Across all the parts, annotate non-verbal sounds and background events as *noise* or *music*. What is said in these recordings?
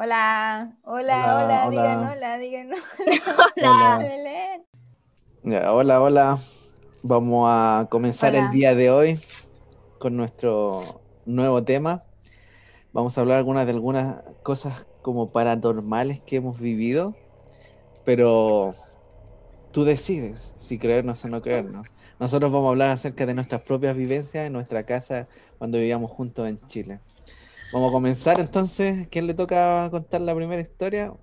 Hola, hola, Hola, hola, hola. digan hola, digan Hola. *laughs* hola. Belén. Hola, hola. Vamos a comenzar el día de hoy con nuestro nuevo tema. Vamos a hablar algunas de algunas cosas como paranormales que hemos vivido, pero tú decides si creernos o no creernos. Nosotros vamos a hablar acerca de nuestras propias vivencias en nuestra casa cuando vivíamos juntos en Chile. Vamos a comenzar entonces. ¿Quién le toca contar la primera historia?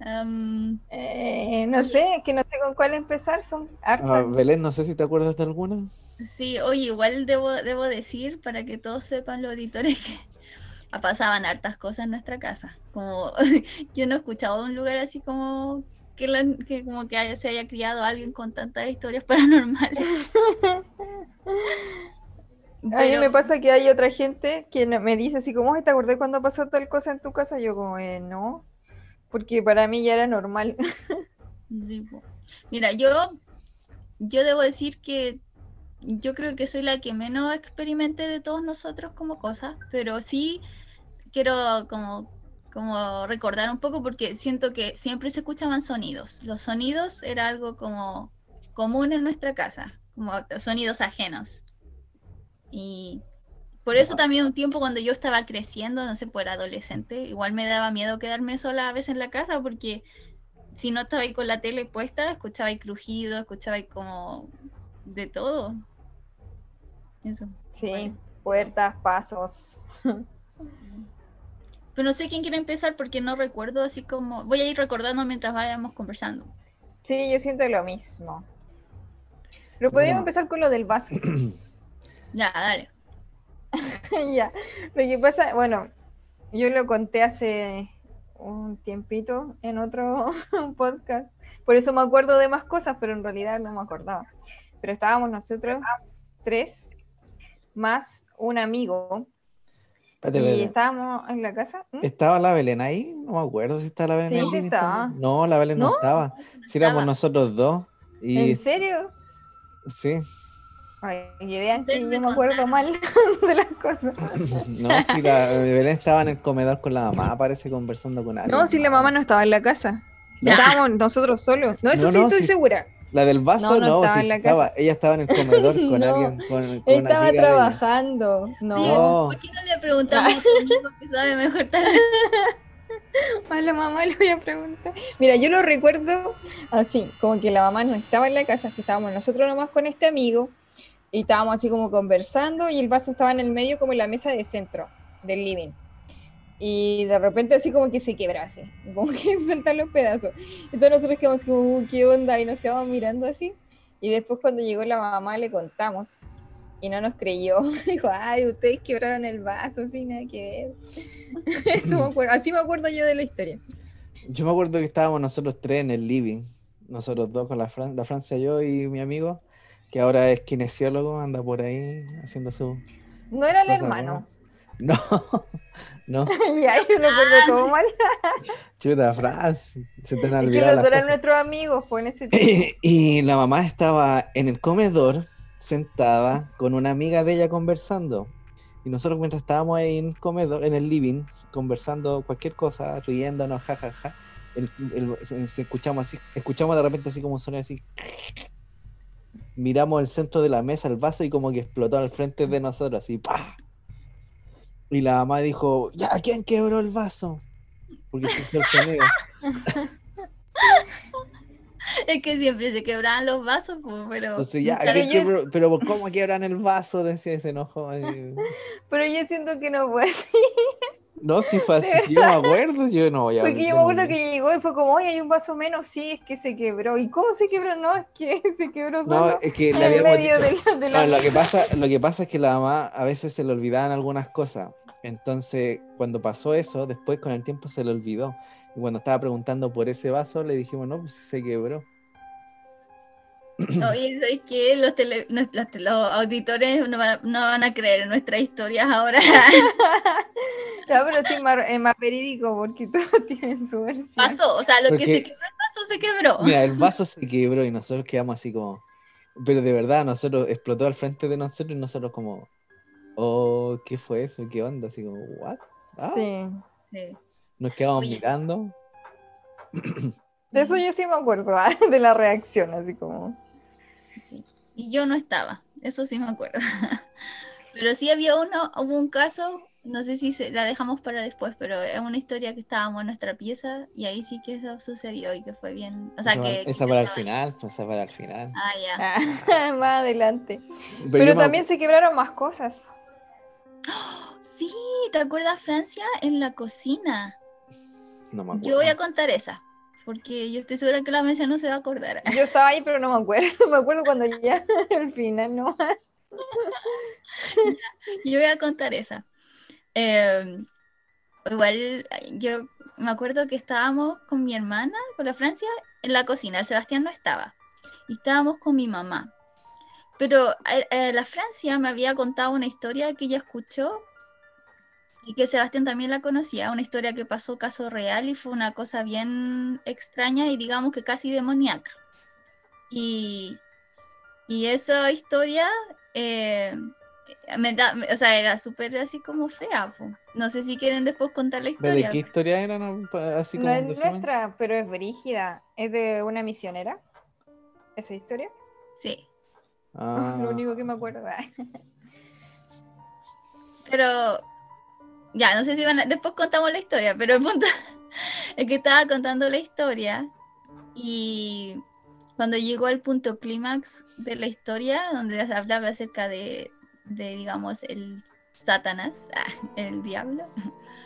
Am, Eh, no sé, es que no sé con cuál empezar, son hartas. Ah, Belén, no sé si te acuerdas de alguna. sí, oye, igual debo, debo decir, para que todos sepan los auditores, que pasaban hartas cosas en nuestra casa. Como *laughs* yo no he escuchado de un lugar así como que, la- que como que haya- se haya criado alguien con tantas historias *laughs* paranormales. *laughs* A mí me pasa que hay otra gente que me dice así como, "Ay, ¿te acordás cuando pasó tal cosa en tu casa? Yo como, eh, no, porque para mí ya era normal. Mira, yo, yo debo decir que yo creo que soy la que menos experimenté de todos nosotros como cosas, pero sí quiero como, como recordar un poco porque siento que siempre se escuchaban sonidos. Los sonidos era algo como común en nuestra casa, como sonidos ajenos. Y por eso también un tiempo cuando yo estaba creciendo, no sé, era adolescente, igual me daba miedo quedarme sola a veces en la casa porque si no estaba ahí con la tele puesta, escuchaba ahí crujido, escuchaba ahí como de todo. Eso. Sí, Bueno. puertas, pasos. Pero no sé quién quiere empezar porque no recuerdo así como... Voy a ir recordando mientras vayamos conversando. Sí, yo siento lo mismo. Pero podríamos Bueno. empezar con lo del vaso. *clears throat* Ya, dale. *laughs* Ya, lo que pasa, bueno, yo lo conté hace un tiempito en otro *laughs* podcast, por eso me acuerdo de más cosas, pero en realidad no me acordaba. Pero estábamos nosotros tres, más un amigo, Espérate, y estábamos en la casa. ¿Mm? ¿Estaba la Belén ahí? No me acuerdo si estaba la Belén Sí, living estaba. No, la Belén no, ¿No? estaba. Si éramos nosotros dos. Y ¿En serio? sí, Ay, que vean que Ustedes yo me acuerdo mal *laughs* de las cosas. *laughs* no, si la Belén estaba en el comedor con la mamá, parece conversando con alguien. No, si la mamá no estaba en la casa. Estábamos nosotros solos. No, eso No, sí no, estoy segura. La del vaso No, no no, estaba sí en la estaba. Ella estaba en el comedor con *laughs* No, alguien, con, con una Estaba trabajando. No. No. ¿Por qué no le preguntamos a tu amigo que sabe mejor tal? A la mamá le voy a preguntar. Mira, yo lo recuerdo así, como que la mamá no estaba en la casa, que estábamos nosotros nomás con este amigo y estábamos así como conversando y el vaso estaba en el medio como en la mesa de centro del living. Y de repente así como que se quebrase, *laughs* como que saltan los pedazos. Entonces nosotros quedamos como, "Uh, ¿qué onda? Y nos quedamos mirando así. Y después cuando llegó la mamá le contamos y no nos creyó. *laughs* Dijo, ay, ustedes quebraron el vaso, así nada que ver. *laughs* Eso me acuerdo. Así me acuerdo yo de la historia. Yo me acuerdo que estábamos nosotros tres en el living. Nosotros dos con la, Fran- la Francia, yo y mi amigo, que ahora es kinesiólogo, anda por ahí haciendo su. No era el hermano. *laughs* No, *laughs* no, *laughs* ya, yo recuerdo Ah, todo sí. mal. chuta, Franz, se te han que olvidado los las eran nuestros amigos, pues en ese tiempo. Y la mamá estaba en el comedor, sentada con una amiga de ella conversando. Y nosotros mientras estábamos ahí en el comedor, en el living, conversando cualquier cosa, riéndonos, jajaja, el, el- se- se escuchamos así, escuchamos de repente así como un sonido así. Miramos el centro de la mesa, el vaso, y como que explotó al frente de nosotros, así, ¡pah! Y la mamá dijo, ya, ¿quién quebró el vaso? Porque se hizo el sonido. *laughs* Es que siempre se quebraban los vasos, pero... Pero ¿cómo quiebran el vaso? Decía ese enojo. *laughs* Pero yo siento que no fue así. No, si fue así, si yo me *laughs* acuerdo, yo no voy a Porque yo yo me no- acuerdo que llegó y fue como, oye, hay un vaso menos. Sí, es que se quebró. ¿Y cómo se quebró? No, es que *laughs* se quebró No, solo. es que *laughs* en le el habíamos medio de la, de la No, lo que pasa, lo que pasa es que la mamá a veces se le olvidaban algunas cosas. Entonces, cuando pasó eso, después con el tiempo se le olvidó. Y cuando estaba preguntando por ese vaso, le dijimos, no, pues se quebró. Oye, ¿sabes qué? Los, tele- los, los auditores no van, a, no van a creer en nuestras historias ahora. Ya, *laughs* pero sí, más, es más verídico porque todos *laughs* tienen su versión. Pasó, o sea, lo que se quebró el vaso se quebró. Mira, el *laughs* vaso se quebró y nosotros quedamos así como. Pero de verdad, nosotros explotó al frente de nosotros y nosotros como. Oh, ¿qué fue eso? ¿Qué onda? Así como, ¿what? Ah. Sí. Sí. Nos quedamos Oye. mirando. De eso yo sí me acuerdo, ah, de la reacción, así como. Sí. Y yo no estaba, eso sí me acuerdo. Pero sí había uno, hubo un caso, no sé si se, la dejamos para después, pero es una historia que estábamos en nuestra pieza y ahí sí que eso sucedió y que fue bien. O sea, esa, que. esa que para el final, pues esa para el final. Ah, ya. Ah, *laughs* más adelante. Pero, Pero, yo me también se quebraron más cosas. Sí, ¿te acuerdas, Francia? En la cocina. no me acuerdo. Yo voy a contar esa, porque yo estoy segura que la mesa no se va a acordar. Yo estaba ahí, pero no me acuerdo. *laughs* Me acuerdo cuando ya al final no. *laughs* Yo voy a contar esa. Eh, igual yo me acuerdo que estábamos con mi hermana, con la Francia, en la cocina. El Sebastián no estaba. Y estábamos con mi mamá. Pero eh, eh, la Francia me había contado una historia que ella escuchó y que Sebastián también la conocía, una historia que pasó caso real y fue una cosa bien extraña y digamos que casi demoníaca. Y, y esa historia eh, me da, me- o sea, era súper así como fea. po. No sé si quieren después contar la ¿Pero ¿De historia. qué historia era? no? Así No como es un resumen. nuestra, pero es brígida. Es de una misionera. Esa historia. Sí, Ah, *laughs* Lo único que me acuerdo. ah. pero ya, no sé si van a, después contamos la historia, pero el punto *laughs* es que estaba contando la historia y cuando llegó al punto clímax de la historia, donde se hablaba acerca de, de, digamos, el Satanás, *laughs* el diablo,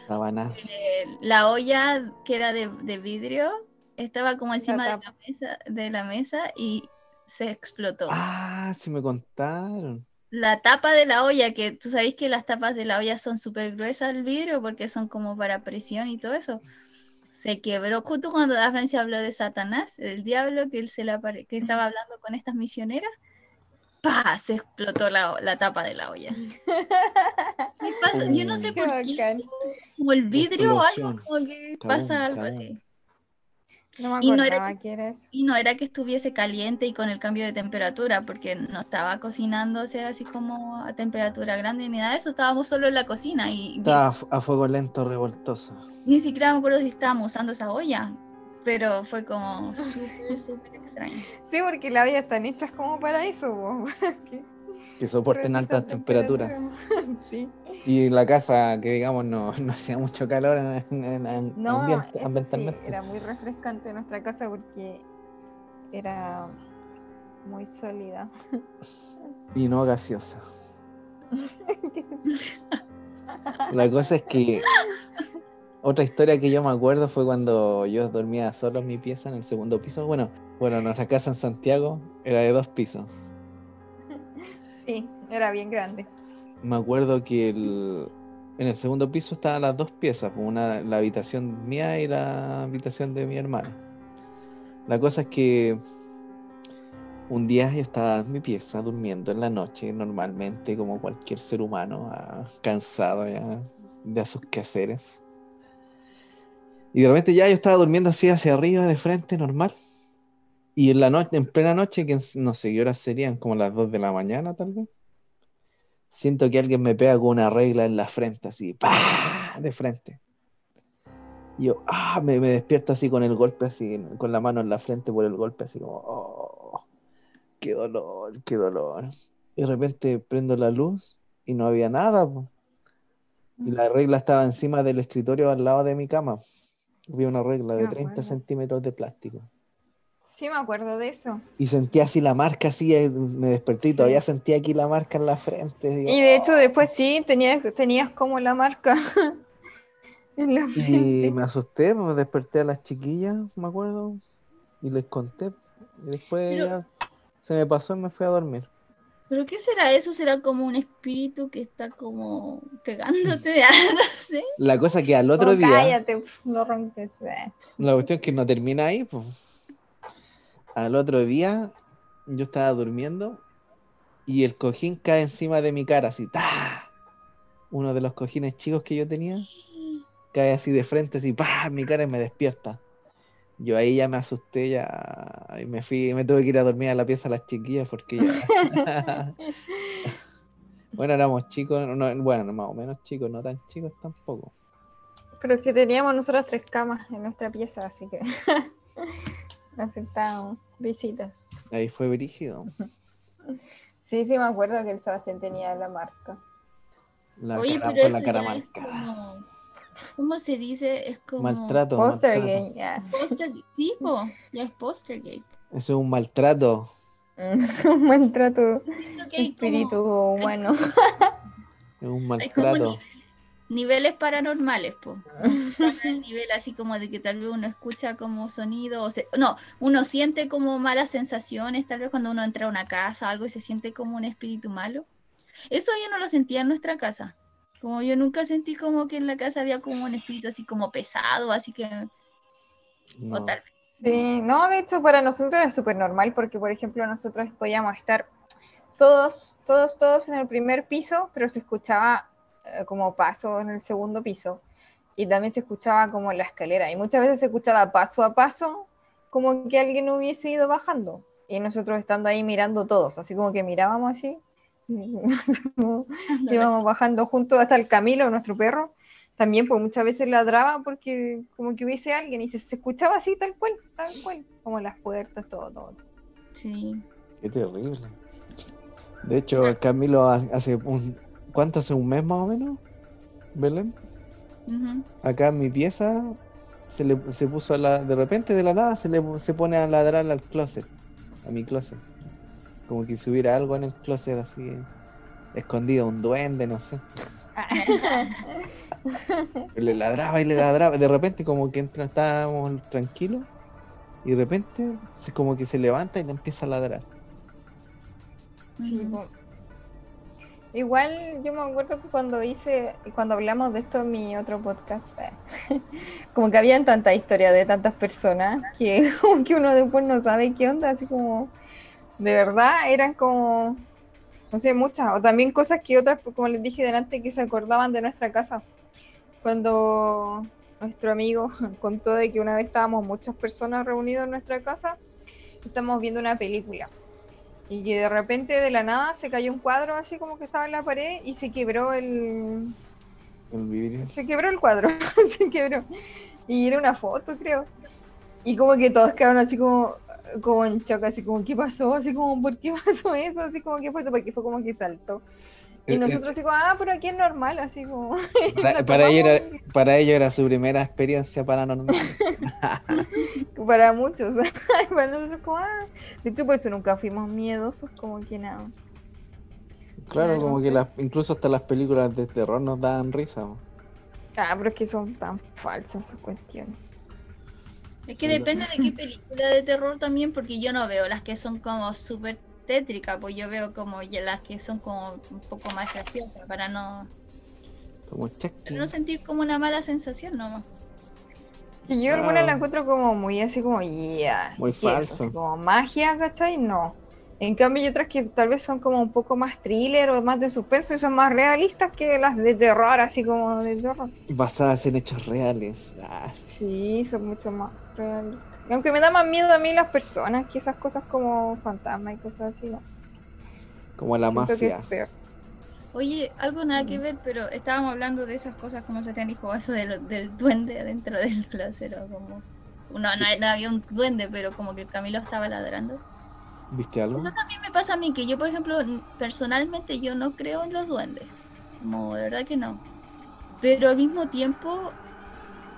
Sabanás. eh, la olla que era de, de vidrio estaba como encima de la mesa, de la mesa y se explotó. Ah, sí me contaron. La tapa de la olla, que tú sabes que las tapas de la olla son súper gruesas el vidrio porque son como para presión y todo eso. Se quebró justo cuando la Francia habló de Satanás, del diablo, que él se apare- que estaba hablando con estas misioneras. ¡Pah! Se explotó la, la tapa de la olla. *laughs* Me pasa- yo no sé Qué por qué, como el vidrio o algo, como que pasa algo así. No me Y no era que. Y no era que estuviese caliente y con el cambio de temperatura, porque no estaba cocinándose así como a temperatura grande ni nada de eso, estábamos solo en la cocina y Estaba a fuego lento, revoltoso. ni siquiera me acuerdo si estábamos usando esa olla, pero fue como súper, súper extraño. *laughs* Sí, porque las ollas están hechas como para eso. *laughs* para que Que soporten altas temperaturas. temperaturas. *laughs* sí. Y la casa, que digamos, no, no hacía mucho calor en, en- en No, ambiente- eso sí, ambientalmente. era muy refrescante nuestra casa porque era muy sólida. Y no gaseosa. La cosa es que otra historia que yo me acuerdo fue cuando yo dormía solo en mi pieza en el segundo piso. Bueno, bueno, nuestra casa en Santiago era de dos pisos. *laughs* Sí, era bien grande. Me acuerdo que el- en el segundo piso estaban las dos piezas, pues, una la habitación mía y la habitación de mi hermano. La cosa es que un día yo estaba en mi pieza durmiendo en la noche, normalmente como cualquier ser humano, ah, cansado ya de sus quehaceres. Y de repente ya yo estaba durmiendo así hacia arriba, de frente, normal. Y en la noche, en plena noche, que no sé qué horas serían, como las 2 de la mañana tal vez. Siento que alguien me pega con una regla en la frente, así, ¡pah! de frente. Y yo, ah, me, despierto así con el golpe, así, con la mano en la frente por el golpe, así como, oh, qué dolor, qué dolor. Y de repente prendo la luz y no había nada. Y la regla estaba encima del escritorio al lado de mi cama. Había una regla Sí de me 30 acuerdo. centímetros de plástico. Sí, me acuerdo de eso. Y sentía así la marca, así, eh, me desperté y Sí. todavía sentía aquí la marca en la frente. digo, Y de hecho después sí, tenías, tenías como la marca *laughs* en la Y frente. me asusté, pues desperté a las chiquillas, me acuerdo, y les conté. Y después Pero- ya se me pasó y me fui a dormir. ¿Pero qué será eso? ¿Será como un espíritu que está como *laughs* pegándote? *laughs* Ah, no sé. La cosa que al otro Oh, día, cállate, no rompes. eh. la cuestión es que no termina ahí, pues. Al otro día yo estaba durmiendo y el cojín cae encima de mi cara, así, ¡ta! Uno de los cojines chicos que yo tenía *gasps* cae así de frente, así, ¡pa! mi cara y me despierta. Yo ahí ya me asusté, ya y me fui, me tuve que ir a dormir a la pieza de las chiquillas porque ya. *laughs* bueno, éramos chicos, no- bueno, más o menos chicos, no tan chicos tampoco. Pero es que teníamos nosotras tres camas en nuestra pieza, así que *laughs* aceptábamos visitas. Ahí fue brígido. *laughs* Sí, sí, me acuerdo que el Sebastián tenía la marca. La Oye, cara, pero eso la cara marcada. como- ¿Cómo se dice? Es como... Maltrato. Poster maltrato. game, ya. Poster... Sí, po, ya es postergate. Eso es un maltrato. *laughs* Un maltrato espíritu como, humano. Es un *laughs* como maltrato. ni- niveles paranormales, po. El nivel así como de que tal vez uno escucha como sonido, o se- no, uno siente como malas sensaciones, tal vez cuando uno entra a una casa o algo y se siente como un espíritu malo. Eso yo no lo sentía en nuestra casa. Como yo nunca sentí como que en la casa había como un espíritu así como pesado, así que, o No. tal vez. Sí, no, de hecho para nosotros era súper normal porque, por ejemplo, nosotros podíamos estar todos, todos, todos en el primer piso, pero se escuchaba eh, como paso en el segundo piso y también se escuchaba como la escalera y muchas veces se escuchaba paso a paso como que alguien hubiese ido bajando y nosotros estando ahí mirando todos, así como que mirábamos así, *laughs* íbamos bajando juntos hasta el Camilo, nuestro perro, también pues muchas veces ladraba porque como que hubiese alguien y se, se escuchaba así tal cual, tal cual, como las puertas, todo, todo. Sí. Qué terrible. De hecho, el Camilo ha- hace un. ¿Cuánto hace un mes más o menos? Belén. Acá en mi pieza se le se puso a la. De repente de la nada se le se pone a ladrar al closet. A mi closet. Como que si hubiera algo en el closet así. Escondido, un duende, no sé. *laughs* Le ladraba y le ladraba. De repente como que entra, estábamos tranquilos. Y de repente se, como que se levanta y le empieza a ladrar. Sí. Igual yo me acuerdo que cuando hice, cuando hablamos de esto en mi otro podcast, *laughs* como que habían tanta historia de tantas personas que *laughs* como que uno después no sabe qué onda, así como de verdad eran como, no sé, muchas, o también cosas que otras, como les dije delante, que se acordaban de nuestra casa. Cuando nuestro amigo *laughs* contó de que una vez estábamos muchas personas reunidas en nuestra casa, estamos viendo una película. Y que de repente de la nada se cayó un cuadro así como que estaba en la pared y se quebró el El vidrio. se quebró el cuadro, *laughs* se quebró. Y era una foto, creo. Y como que todos quedaron así como como en shock, así como ¿qué pasó? Así como ¿por qué *laughs* pasó eso? Así como ¿qué pasó? Porque fue como que saltó. Y Eh, eh, nosotros así como, ah, pero aquí es normal, así como *laughs* Para, para ello era, para ello era su primera experiencia paranormal. *laughs* para muchos. para nosotros como, ah. De hecho por eso nunca fuimos miedosos, como que nada. Claro, Claro. como que las, incluso hasta las películas de terror nos daban risa. Ah, pero es que son tan falsas esas cuestiones. Es que depende de qué película de terror también, porque yo no veo las que son como súper tétricas, pues yo veo como ya las que son como un poco más graciosas, para no, Como para Chucky. no sentir como una mala sensación nomás. Y yo alguna la Ah. encuentro como muy así como, yeah, Muy falso. Como magia, ¿cachai? No. En cambio hay otras que tal vez son como un poco más thriller o más de suspenso y son más realistas que las de terror, así como de terror. Basadas en hechos reales. Ah, Sí, son mucho más aunque me da más miedo a mí las personas que esas cosas como fantasmas y cosas así, ¿no? como la Siento que mafia. es peor. Oye, algo nada Sí. que ver, pero estábamos hablando de esas cosas como se te dijo, eso de lo- del duende dentro del *laughs* closet, o como... No, no, no había un duende, pero como que Camilo estaba ladrando. ¿Viste algo? Eso también me pasa a mí, que yo, por ejemplo, personalmente yo no creo en los duendes. Como de verdad que no. Pero al mismo tiempo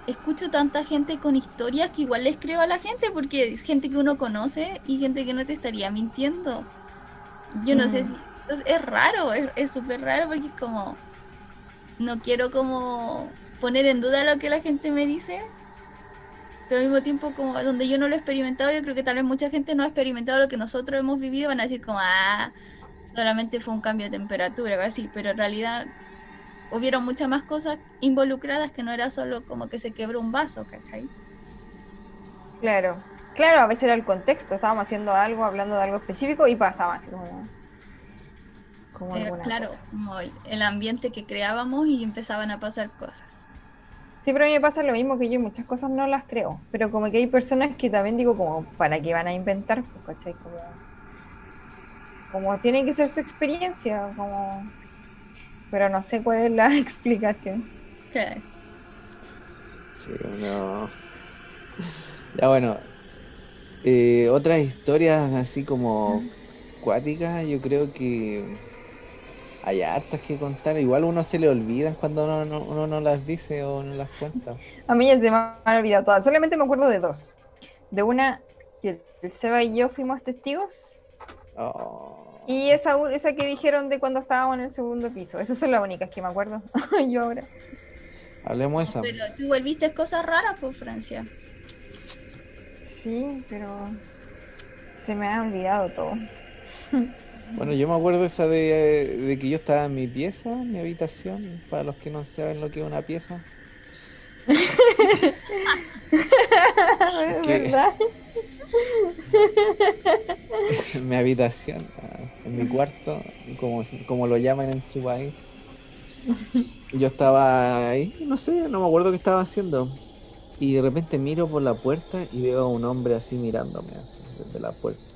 escucho tanta gente con historias que igual les creo a la gente porque es gente que uno conoce y gente que no te estaría mintiendo. Yo no sé si... entonces, es raro, es súper raro porque es como... No quiero como poner en duda lo que la gente me dice, pero al mismo tiempo como donde yo no lo he experimentado, yo creo que tal vez mucha gente no ha experimentado lo que nosotros hemos vivido, van a decir como, ah, solamente fue un cambio de temperatura, así, pero en realidad hubieron muchas más cosas involucradas que no era solo como que se quebró un vaso, ¿cachai? Claro. Claro, a veces era el contexto, estábamos haciendo algo, hablando de algo específico y pasaba así como... como Eh, claro, cosa. como el ambiente que creábamos y empezaban a pasar cosas. Sí, pero a mí me pasa lo mismo que yo, muchas cosas no las creo, pero como que hay personas que también digo como, ¿para qué van a inventar? Pues, ¿cachai? Como, como tiene que ser su experiencia, como... Pero no sé cuál es la *laughs* explicación. Claro. Sí, no. Ya bueno. Eh, otras historias así como cuáticas, yo creo que hay hartas que contar. Igual uno se le olvida cuando uno no, uno no las dice o no las cuenta. A mí ya se me han olvidado todas. Solamente me acuerdo de dos. De una que el Seba y yo fuimos testigos. Oh. Y esa, esa que dijeron de cuando estábamos en el segundo piso. Esas son las únicas que me acuerdo. *laughs* yo ahora. Hablemos de esa. Pero tú igual viste cosas raras por Francia. Sí, pero se me ha olvidado todo. *laughs* Bueno, yo me acuerdo esa de, de que yo estaba en mi pieza, en mi habitación, para los que no saben lo que es una pieza. *laughs* ¿Qué? ¿Verdad? mi habitación, en mi cuarto, como, como lo llaman en su país. Yo estaba ahí, no sé, no me acuerdo qué estaba haciendo. Y de repente miro por la puerta y veo a un hombre así mirándome, así, desde la puerta.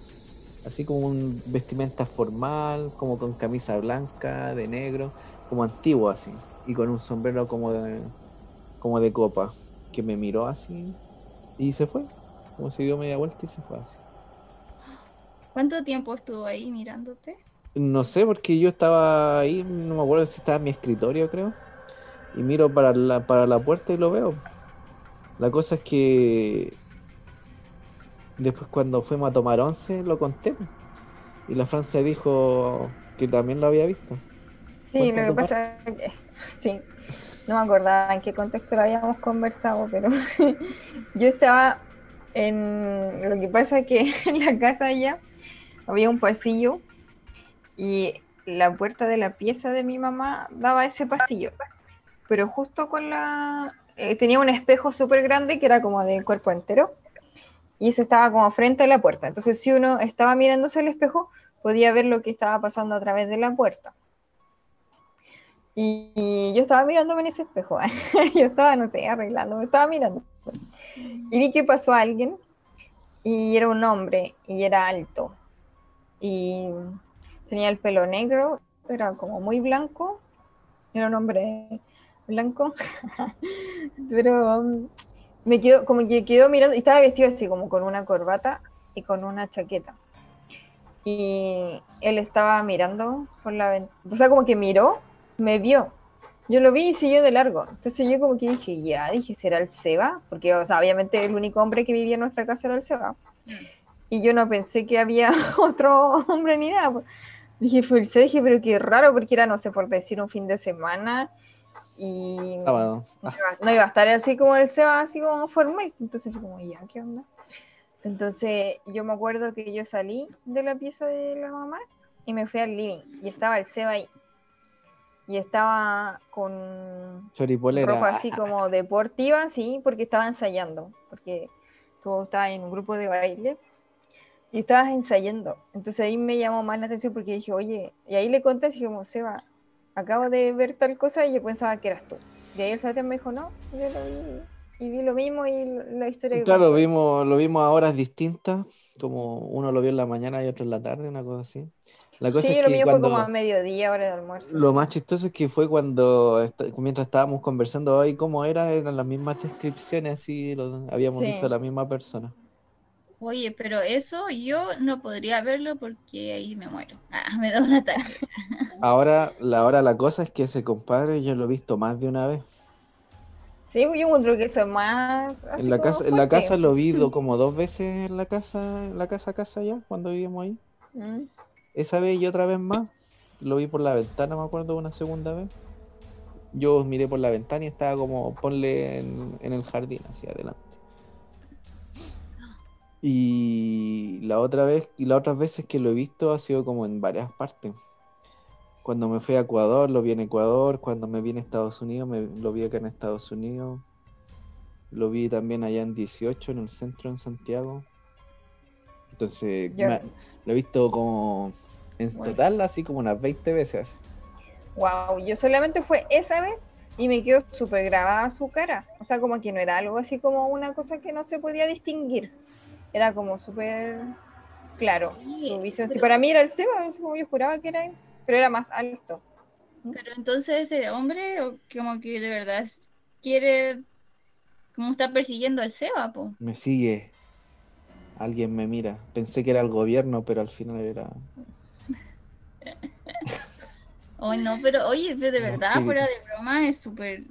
Así como un vestimenta formal, como con camisa blanca, de negro, como antiguo así. Y con un sombrero como de, como de copa, que me miró así y se fue. Como se dio media vuelta y se fue así. ¿Cuánto tiempo estuvo ahí mirándote? No sé, porque yo estaba ahí, no me acuerdo si estaba en mi escritorio, creo. Y miro para la, para la puerta y lo veo. La cosa es que después cuando fuimos a tomar once lo conté. Y la Francia dijo que también lo había visto. Sí, lo que pasa es que, *laughs* sí, no me acordaba en qué contexto lo habíamos conversado, pero *laughs* yo estaba en, lo que pasa es que *laughs* en la casa allá había un pasillo y la puerta de la pieza de mi mamá daba ese pasillo, pero justo con la, eh, tenía un espejo súper grande que era como de cuerpo entero y ese estaba como frente a la puerta, entonces si uno estaba mirándose al espejo podía ver lo que estaba pasando a través de la puerta. Y, y yo estaba mirándome en ese espejo, *laughs* yo estaba, no sé, arreglando, me estaba mirando. Y vi que pasó alguien y era un hombre y era alto y tenía el pelo negro, era como muy blanco, era un hombre blanco, *laughs* pero um, me quedó, como que quedó mirando y estaba vestido así como con una corbata y con una chaqueta. Y él estaba mirando por la ventana, o sea, como que miró me vio. Yo lo vi y siguió de largo. Entonces yo como que dije, ya, dije, ¿será el Seba? Porque, o sea, obviamente el único hombre que vivía en nuestra casa era el Seba. Y yo no pensé que había *laughs* otro hombre ni nada. pues. Dije, fue el Seba, dije, pero qué raro, porque era, no sé, por decir un fin de semana. Y Sábado. *laughs* no iba, no iba a estar así como el Seba, así como formal. Entonces fue como, ya, ¿qué onda? Entonces yo me acuerdo que yo salí de la pieza de la mamá y me fui al living y estaba el Seba ahí. Y estaba con Choripolera. ropa así como deportiva, sí, porque estaba ensayando, porque tú estabas en un grupo de baile y estabas ensayando. Entonces ahí me llamó más la atención porque dije, oye, y ahí le conté, así como, Seba, acabo de ver tal cosa y yo pensaba que eras tú. Y ahí el Sebastián me dijo, no, yo lo vi y vi lo mismo y la historia que Claro, conté". vimos, lo vimos a horas distintas, como uno lo vio en la mañana y otro en la tarde, una cosa así. La cosa Sí, es lo que mío fue cuando como a mediodía, hora de almuerzo. lo más chistoso es que fue cuando mientras estábamos conversando hoy cómo era, eran las mismas descripciones, así lo, habíamos Sí. visto a la misma persona. Oye, pero eso yo no podría verlo porque ahí me muero. *laughs* Ah, me da un ataque. Ahora, la, ahora la cosa es que ese compadre yo lo he visto más de una vez. Sí, yo encuentro que eso es más. En la casa, en la casa lo vi do- como dos veces en la casa, en la casa casa ya, cuando vivimos ahí. Mm. Esa vez y otra vez más. Lo vi por la ventana, me acuerdo, una segunda vez. Yo miré por la ventana y estaba como, ponle en, en el jardín, hacia adelante. Y la otra vez, y las otras veces que lo he visto ha sido como en varias partes. Cuando me fui a Ecuador, lo vi en Ecuador. Cuando me vine a Estados Unidos, me, lo vi acá en Estados Unidos. Lo vi también allá en 18, en el centro, en Santiago. Entonces, me- lo he visto como en Bueno. total, así como unas 20 veces. Wow, yo solamente fue esa vez y me quedó súper grabada su cara. O sea, como que no era algo así como una cosa que no se podía distinguir. Era como súper claro. Su visión. Si pero- para mí era el Seba, así como yo juraba que era él, pero era más alto. Pero entonces ese hombre o como que de verdad quiere ¿Cómo está persiguiendo al Seba, po? Me sigue. Alguien me mira. Pensé que era el gobierno, pero al final era. *laughs* No, pero oye, de de verdad, sí. fuera de broma, es súper.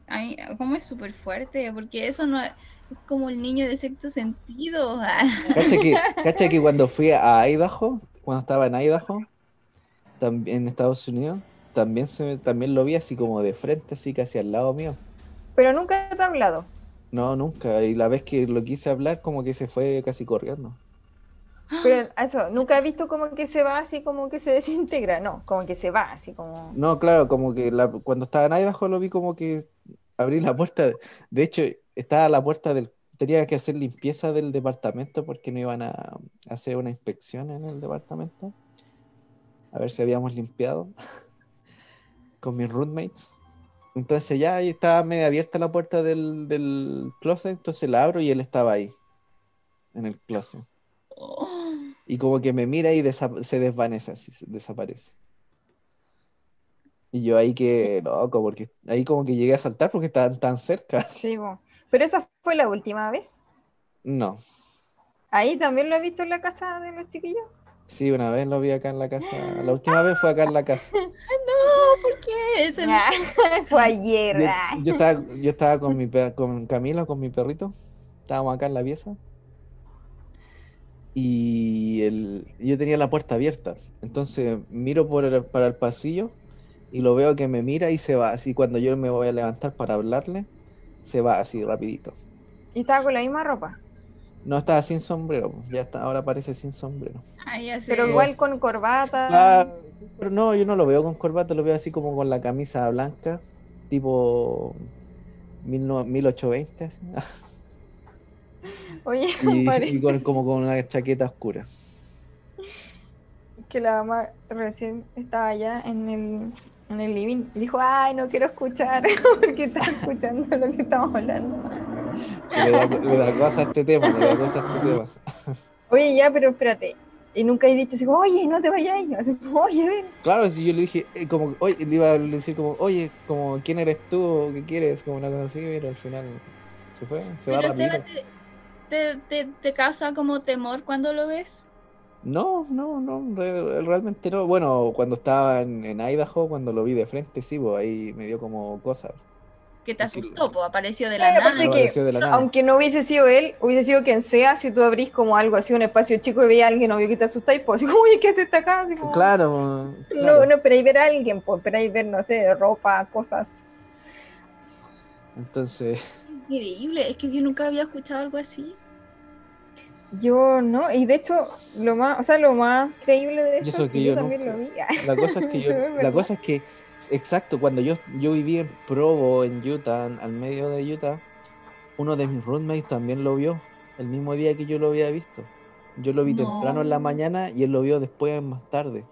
¿Cómo es súper fuerte? Porque eso no es, es como el niño de sexto sentido. *laughs* Cacha que, cacha que cuando fui a Idaho, cuando estaba en Idaho, también en Estados Unidos, también se me- también lo vi así como de frente, así casi al lado mío. Pero nunca te ha hablado. No, nunca. Y la vez que lo quise hablar, como que se fue casi corriendo. Pero eso, nunca he visto como que se va así como que se desintegra. No, como que se va así como. No, claro, como que la- cuando estaba en Idaho lo vi como que abrí la puerta. De hecho, estaba la puerta del... Tenía que hacer limpieza del departamento porque no iban a hacer una inspección en el departamento. A ver si habíamos limpiado *laughs* con mis roommates. Entonces ya ahí estaba medio abierta la puerta del, del closet, entonces la abro y él estaba ahí, en el closet. Y como que me mira y desa- se desvanece, así se desaparece. Y yo ahí que loco, porque ahí como que llegué a saltar porque estaban tan cerca. *laughs* Sí, bo. Pero esa fue la última vez. No, Ahí también lo he visto en la casa de los chiquillos. sí, una vez lo vi acá en la casa. La última vez fue acá en la casa. *laughs* no, ¿por qué? Ese Ah, *laughs* fue ayer. Yo, ah. yo estaba, yo estaba con mi per- con Camila, con mi perrito. Estábamos acá en la pieza. Y el, yo tenía la puerta abierta. Entonces miro por el- para el pasillo y lo veo que me mira y se va. Así cuando yo me voy a levantar para hablarle, se va así rapidito. Y estaba con la misma ropa. No estaba sin sombrero, pues, ya está, ahora aparece sin sombrero. Ah, ya sé. Pero igual con corbata. Ah, pero no, yo no lo veo con corbata, lo veo así como con la camisa blanca, tipo mil no- 1820. así. *laughs* Oye, *laughs* Y, con, como con una chaqueta oscura. que la mamá recién estaba allá en el, en el living y dijo, ay, no quiero escuchar *laughs* porque está escuchando lo que estamos hablando. Le da, le da cosa a este tema, le da cosa a este tema. *laughs* Oye, ya, pero espérate. Y nunca he dicho así, como, oye, no te vayas. Así, como, oye, ven. Claro, si yo le dije, eh, como, oye, le iba a decir como, oye, como, ¿quién eres tú? ¿Qué quieres? Como una cosa así, pero al final se fue, se va rápido. Seba, ¿te, te, te, te causa como temor cuando lo ves? No, no, no, re- realmente no. Bueno, cuando estaba en, en Idaho, cuando lo vi de frente, sí, pues ahí me dio como cosas. Que te Sí, asustó, pues apareció de la Pero nada. que- de la nada. Aunque no hubiese sido él, hubiese sido quien sea, si tú abrís como algo así, un espacio chico y veías a alguien obvio que te asustáis, pues *laughs* así como, oye, ¿qué hace esta acá? Así como, Claro, No, claro. no esperáis ver a alguien, pues esperáis ver, no sé, ropa, cosas. Entonces, *laughs* Increíble, es que yo nunca había escuchado algo así. Yo no, y de hecho, lo más, o sea, lo más creíble de esto es que que yo yo también nunca- lo vi. *laughs* la cosa es que yo, *laughs* Pero es la verdad. cosa es que, exacto, cuando yo, yo viví en Provo, en Utah, al medio de Utah, uno de mis roommates también lo vio el mismo día que yo lo había visto. Yo lo vi temprano en la mañana y él lo vio después más tarde.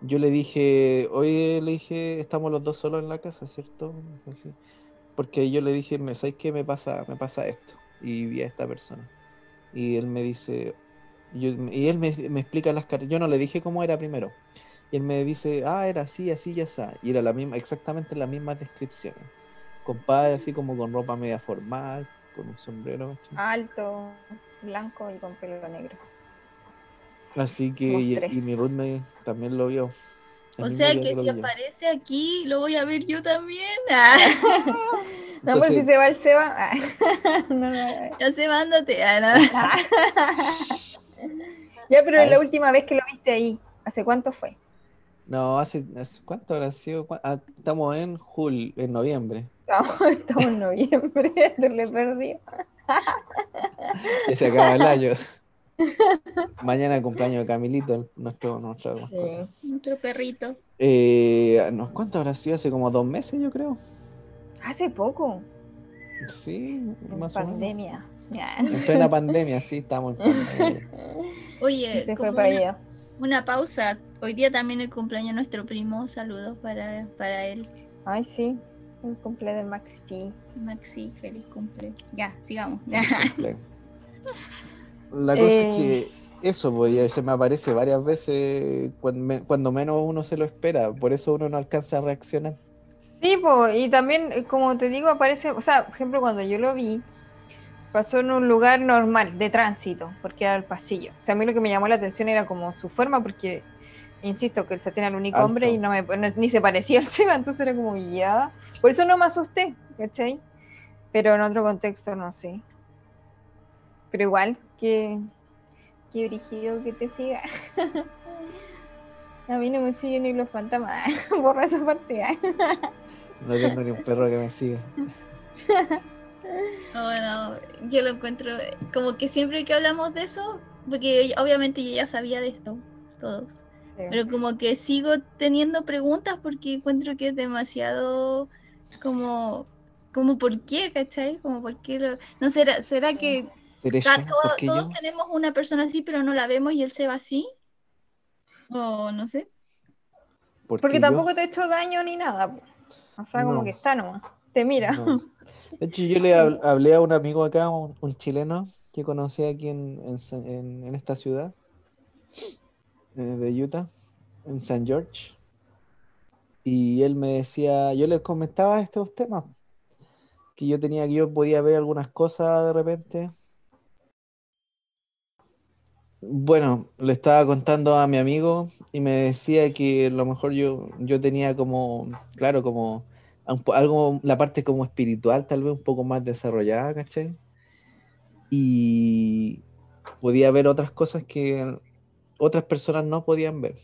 Yo le dije, oye, le dije, estamos los dos solos en la casa, ¿cierto? Dijo, "Sí". Porque yo le dije, "Me- ¿sabes qué me pasa? Me pasa esto. Y vi a esta persona. Y él me dice, yo- y él me, me explica las caras. Yo no le dije cómo era primero. Y él me dice, ah, era así, así, ya está. Y era la misma, exactamente las mismas descripciones. Compadre, así como con ropa media formal, con un sombrero. Alto, blanco y con pelo negro. Así que, y, mi roommate también lo vio. O sea que si aparece aquí, lo voy a ver yo también. *laughs* Ah, No, pues si Entonces- se va el Seba. ah, *laughs* no, no, no. ya se mándate. Ah, no. *laughs* Ya, pero la última vez que lo viste ahí, ¿hace cuánto fue? No, hace, hace- ¿cuánto habrá sido? ¿Cuá- ah, estamos en julio, en noviembre. Estamos, estamos en noviembre, se le perdió. Ya se acaba el año. Mañana cumpleaños de Camilito, el- nuestro, nuestro. Sí. Nuestro perrito. Eh, no, ¿cuánto habrá sido? Hace como dos meses, yo creo. Hace poco, Sí, en más o menos. pandemia. En plena pandemia, sí, estamos en pandemia. *laughs* Oye, Se fue como para una, allá. una pausa. Hoy día también el cumpleaños de nuestro primo. Saludos para, para él. Ay, sí, el cumple del Maxi. Maxi, feliz cumple. Ya, sigamos. Cumple. *laughs* La cosa es Eh. que eso, pues, se me aparece varias veces cuando, me- cuando menos uno se lo espera, por eso uno no alcanza a reaccionar. Sí, po, y también, eh, como te digo, aparece, o sea, por ejemplo, cuando yo lo vi, pasó en un lugar normal, de tránsito, porque era el pasillo. O sea, a mí lo que me llamó la atención era como su forma, porque, insisto, que el Satén era el único Alto. hombre y no me, no- ni se parecía al *laughs* Seba, entonces era como ya. Por eso no me asusté, ¿cachai? Pero en otro contexto no sé. Pero igual, que, que brígido que te siga. *laughs* A mí no me siguen ni los fantasmas. *laughs* Borra esa parte. ¿eh? No tengo ni un perro que me siga. *laughs* Bueno, yo lo encuentro como que siempre que hablamos de eso, porque yo- obviamente yo ya sabía de esto, todos, pero como que sigo teniendo preguntas porque encuentro que es demasiado como, como ¿por qué, cachai? Como ¿por qué lo- No será, será que Todos tenemos una persona así pero no la vemos y él se va así? O no sé. ¿Por Porque yo? tampoco te ha hecho daño ni nada. O sea, como que está nomás. Te mira. No. *laughs* De hecho, yo le hab- hablé a un amigo acá, un, un chileno que conocí aquí en, en Sa- en- en esta ciudad eh, de Utah, en San George. Y él me decía, yo le comentaba estos temas, que yo tenía, que yo podía ver algunas cosas de repente. Bueno, le estaba contando a mi amigo y me decía que a lo mejor yo, yo tenía como, claro, como algo, la parte como espiritual tal vez un poco más desarrollada, ¿cachai? Y podía ver otras cosas que otras personas no podían ver.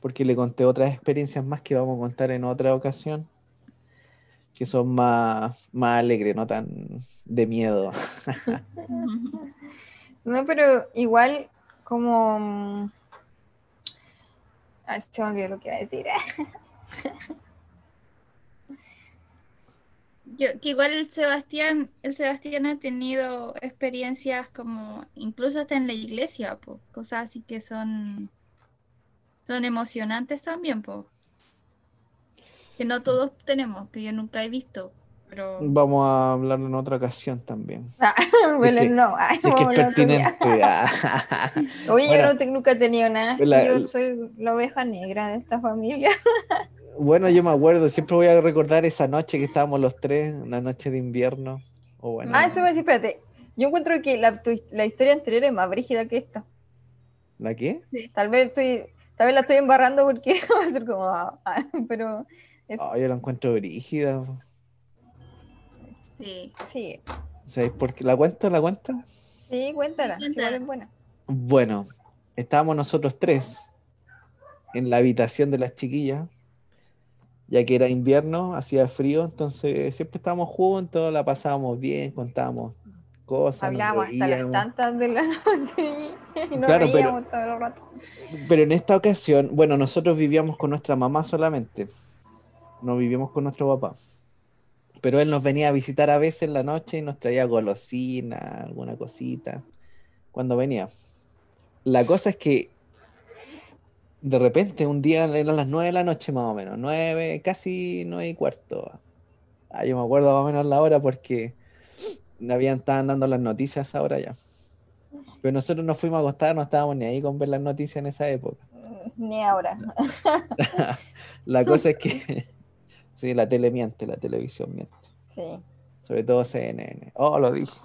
Porque le conté otras experiencias más que vamos a contar en otra ocasión, que son más, más alegres, no tan de miedo. *laughs* *laughs* No, pero igual como... mm, Ay, se me olvidó lo que iba a decir. *laughs* Yo, que igual el Sebastián, el Sebastián ha tenido experiencias como incluso hasta en la iglesia, po, cosas así que son son emocionantes también, po. Que no todos tenemos, que yo nunca he visto, pero Vamos a hablarlo en otra ocasión también. Ah, *laughs* Belén, que- no. Ay, Si es que es pertinente. Ah. *laughs* Oye, Bueno. yo no te- nunca he tenido nada. La- yo soy la oveja negra de esta familia. *laughs* Bueno, yo me acuerdo, siempre voy a recordar esa noche que estábamos los tres, una noche de invierno. O bueno, Ah, eso me decía, espérate. Yo encuentro que la, tu- la historia anterior es más brígida que esta. ¿la qué? Tal vez estoy, tal vez la estoy embarrando porque va a ser como, ah, ah, pero es- Oh, yo la encuentro brígida. Sí. sí, ¿Sabéis por qué? ¿La cuento? ¿La cuento? sí, cuéntala, sí, Cuéntala. buena. Bueno, estábamos nosotros tres en la habitación de las chiquillas, ya que era invierno, hacía frío, entonces siempre estábamos juntos, la pasábamos bien, contábamos cosas, Hablábamos hasta las tantas de la *laughs* noche y nos Claro, pero- todo el rato. Pero en esta ocasión, bueno, nosotros vivíamos con nuestra mamá solamente, no vivíamos con nuestro papá. Pero él nos venía a visitar a veces en la noche y nos traía golosina, alguna cosita, cuando venía. La cosa es que de repente un día eran las nueve de la noche más o menos, nueve, casi nueve y cuarto. Ah, yo me acuerdo más o menos la hora porque habían, estaban dando las noticias ahora ya. Pero nosotros nos fuimos a acostar, no estábamos ni ahí con ver las noticias en esa época. Ni ahora. *laughs* La cosa es que *laughs* sí, la tele miente, la televisión miente. Sí. Sobre todo CNN. Oh, lo dije.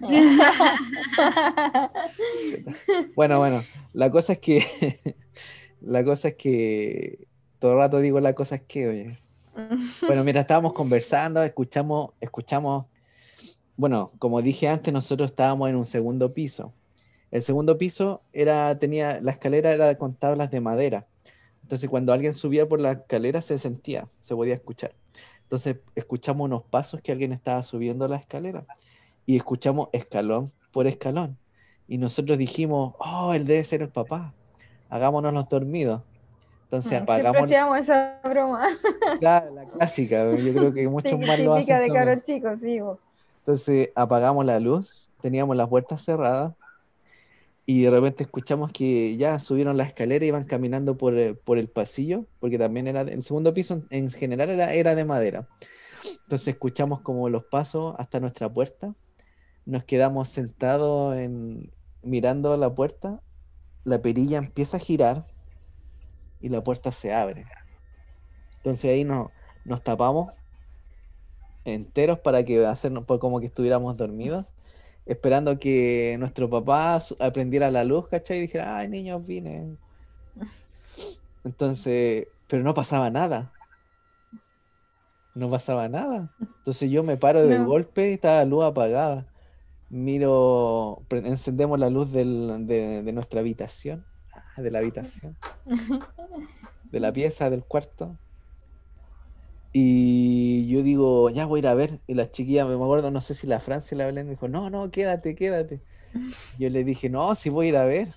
*laughs* Bueno, bueno, la cosa es que *laughs* la cosa es que todo el rato digo la cosa es que, oye. Bueno, mientras estábamos conversando, escuchamos, escuchamos, bueno, como dije antes, nosotros estábamos en un segundo piso. El segundo piso era, tenía, la escalera era con tablas de madera. Entonces, cuando alguien subía por la escalera, se sentía, se podía escuchar. Entonces, escuchamos unos pasos que alguien estaba subiendo la escalera y escuchamos escalón por escalón. Y nosotros dijimos, oh, él debe ser el papá. Hagámonos los dormidos. Entonces, Mm, apagamos hacíamos esa broma. *laughs* la, la clásica. Yo creo que muchos Sí, más lo hacen de cabros chicos, sí. Entonces apagamos la luz, teníamos las puertas cerradas y de repente escuchamos que ya subieron la escalera y iban caminando por, el- por el pasillo, porque también era, el segundo piso en, en general era, era de madera. Entonces escuchamos como los pasos hasta nuestra puerta, nos quedamos sentados en, mirando la puerta, la perilla empieza a girar y la puerta se abre. Entonces ahí nos, nos tapamos enteros para que hacernos pues, como que estuviéramos dormidos, esperando que nuestro papá aprendiera la luz, ¿cachai? Y dijera, ay, niños, vine. Entonces, pero no pasaba nada. No pasaba nada. Entonces yo me paro de No. golpe y estaba la luz apagada. Miro, encendemos la luz del- de, de nuestra habitación, ah, de la habitación, *laughs* de la pieza, del cuarto. Y yo digo, ya voy a ir a ver. Y la chiquilla, me acuerdo, no sé si la Francia la Belén me dijo, no, no, quédate, quédate. *laughs* Yo le dije, no, sí voy a ir a ver.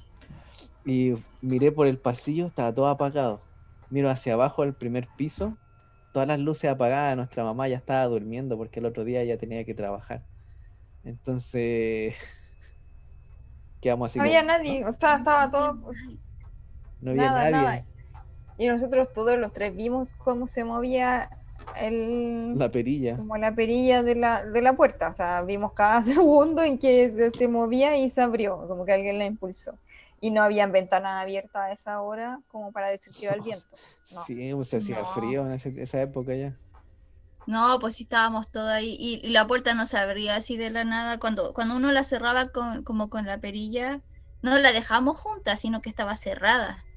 Y miré por el pasillo, estaba todo apagado. Miro hacia abajo, el primer piso, todas las luces apagadas. Nuestra mamá ya estaba durmiendo porque el otro día ya tenía que trabajar. Entonces, *laughs* quedamos así No había como, nadie, o sea, estaba todo. no había nada, nadie. nada. Y nosotros todos los tres vimos cómo se movía el, La perilla. como la perilla de la, de la puerta. O sea, vimos cada *laughs* segundo en que se, se movía y se abrió, como que alguien la impulsó. Y no habían ventanas abiertas a esa hora como para decir que iba el viento. *laughs* No. Sí, pues se hacía No. frío en ese- esa época ya. No, pues sí estábamos todos ahí y, y la puerta no se abría así de la nada. Cuando, cuando uno la cerraba con, como con la perilla, no la dejamos juntas, sino que estaba cerrada.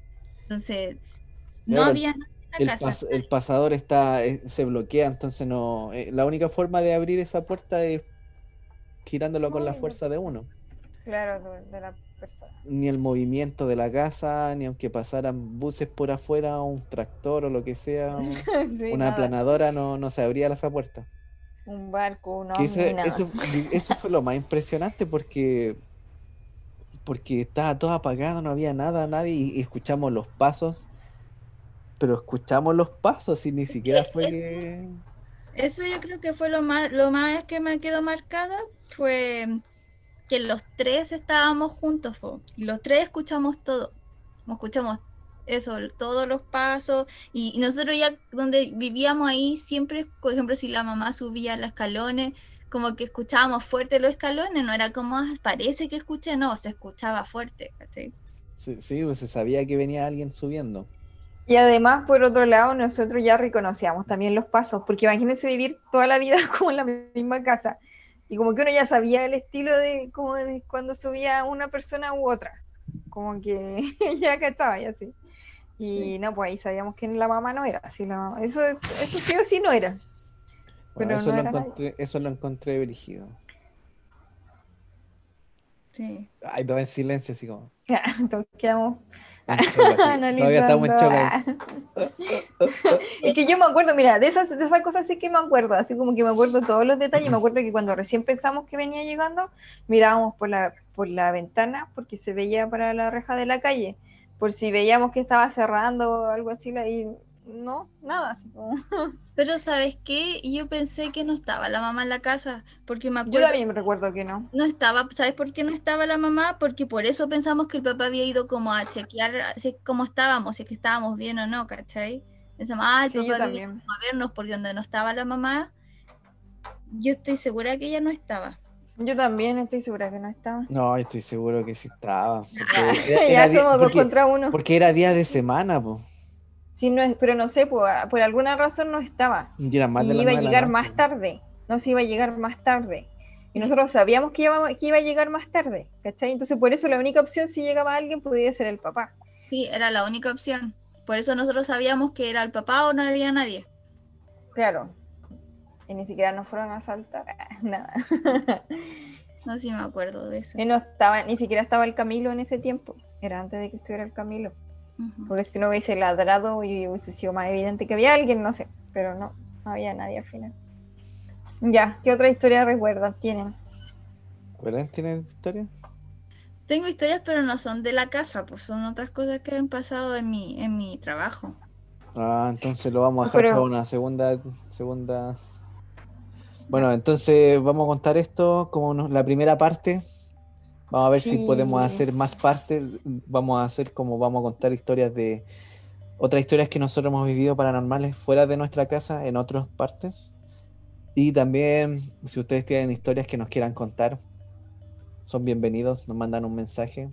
Entonces, no Claro, había nada El, pas- el pasador está, eh, se bloquea, entonces no. eh, la única forma de abrir esa puerta es girándolo con la fuerza de uno. Claro, de, de la persona. Ni el movimiento de la casa, ni aunque pasaran buses por afuera, un tractor o lo que sea, *laughs* Sí, una nada. aplanadora, no, no se abría esa puerta. Un barco, un Que ese- eso, eso fue lo más impresionante porque porque estaba todo apagado, no había nada, nadie, y escuchamos los pasos, pero escuchamos los pasos y ni siquiera fue que... Eso yo creo que fue lo más, lo más que me quedó marcada, fue que los tres estábamos juntos, po, y los tres escuchamos todo, escuchamos eso, todos los pasos, y, y nosotros ya donde vivíamos ahí siempre, por ejemplo, si la mamá subía los escalones, como que escuchábamos fuerte los escalones, no era como, "Ah, parece que escuché, no, se escuchaba fuerte. Sí, sí, pues se sabía que venía alguien subiendo. Y además, por otro lado, nosotros ya reconocíamos también los pasos, porque imagínense vivir toda la vida *laughs* como en la misma casa. Y como que uno ya sabía el estilo de como de cuando subía una persona u otra. Como que *laughs* ya que estaba y así. Y no, pues ahí sabíamos que la mamá no era. Así la mamá- Eso, eso sí o sí no era. Bueno, Pero eso, no lo era encontré, eso lo encontré brígido. Sí. Ay, todo en silencio, así como. *laughs* Entonces quedamos. *laughs* Todavía estamos en analizando. Es que yo me acuerdo, mira, de esas, de esas cosas sí que me acuerdo, así como que me acuerdo todos los detalles. Me acuerdo que cuando recién pensamos que venía llegando, mirábamos por la, por la ventana porque se veía para la reja de la calle, por si veíamos que estaba cerrando o algo así, y no, nada. Así como... *laughs* Pero ¿sabes qué? Yo pensé que no estaba la mamá en la casa, porque me Yo acuerdo... también me recuerdo que no. No estaba, ¿sabes por qué no estaba la mamá? Porque por eso pensamos que el papá había ido como a chequear si, cómo estábamos, si es que estábamos bien o no, ¿cachai? Pensamos, ah, el Sí, yo papá había ido también. a vernos porque donde no estaba la mamá, yo estoy segura que ella no estaba. Yo también estoy segura que no estaba. No, yo estoy seguro que sí estaba. porque *laughs* *laughs* ya era- era di- somos dos porque- contra uno. porque era día de semana, pues. Sí, no es, pero no sé, por, por alguna razón no estaba. Y más y iba a llegar más tarde. No se iba a llegar más tarde. Y nosotros sabíamos que iba, que iba a llegar más tarde, ¿cachai? Entonces por eso la única opción si llegaba alguien podía ser el papá. Sí, era la única opción. Por eso nosotros sabíamos que era el papá o no había nadie. Claro. Y ni siquiera nos fueron a asaltar, *laughs* nada. No sé si me acuerdo de eso. Y no estaba, ni siquiera estaba el Camilo en ese tiempo. Era antes de que estuviera el Camilo. Porque si no hubiese ladrado y hubiese sido más evidente que había alguien, no sé. Pero no, no había nadie al final. Ya, ¿qué otra historia recuerdan? Tienen. ¿Verdad? ¿Tienes historia? Tengo historias, pero no son de la casa, pues son otras cosas que han pasado en mi, en mi trabajo. Ah, entonces lo vamos a dejar Pero- para una segunda, segunda. Bueno, entonces vamos a contar esto como la primera parte. Vamos a ver si podemos hacer más partes. Vamos a hacer como vamos a contar historias de otras historias que nosotros hemos vivido paranormales fuera de nuestra casa en otras partes. Y también, si ustedes tienen historias que nos quieran contar, son bienvenidos, nos mandan un mensaje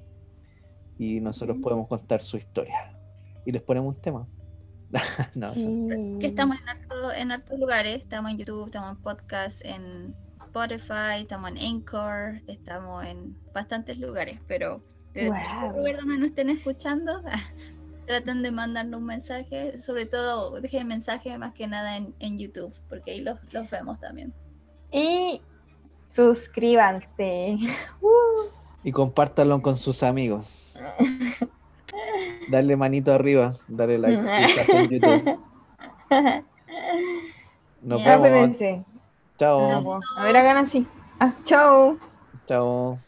y nosotros podemos contar su historia. Y les ponemos un tema. *laughs* no, que estamos en hartos lugares. Estamos en YouTube, estamos en podcast, en Spotify, estamos en Anchor, estamos en bastantes lugares, pero de lugar donde nos estén escuchando, *laughs* traten de mandarnos un mensaje, sobre todo dejen mensaje más que nada en, en YouTube, porque ahí los, los vemos también. Y suscríbanse. *laughs* Uh, Y compártanlo con sus amigos. Darle manito arriba, darle like si estás en *laughs* YouTube. Nos vemos. Chao. A ver, hagan así. Ah, chao. Chao.